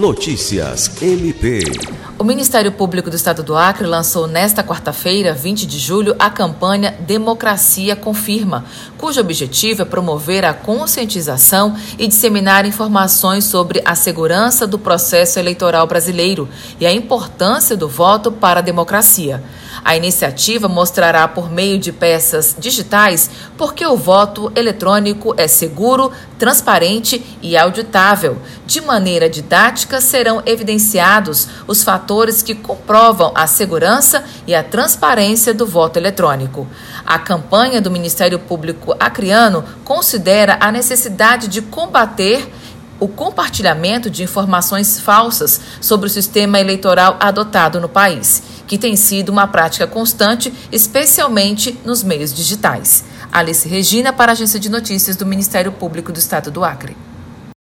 Notícias MP. O Ministério Público do Estado do Acre lançou nesta quarta-feira, 20 de julho, a campanha Democracia Confirma, cujo objetivo é promover a conscientização e disseminar informações sobre a segurança do processo eleitoral brasileiro e a importância do voto para a democracia. A iniciativa mostrará por meio de peças digitais por que o voto eletrônico é seguro, transparente e auditável. De maneira didática, serão evidenciados os fatores que comprovam a segurança e a transparência do voto eletrônico. A campanha do Ministério Público Acreano considera a necessidade de combater o compartilhamento de informações falsas sobre o sistema eleitoral adotado no país, que tem sido uma prática constante, especialmente nos meios digitais. Alice Regina, para a Agência de Notícias do Ministério Público do Estado do Acre.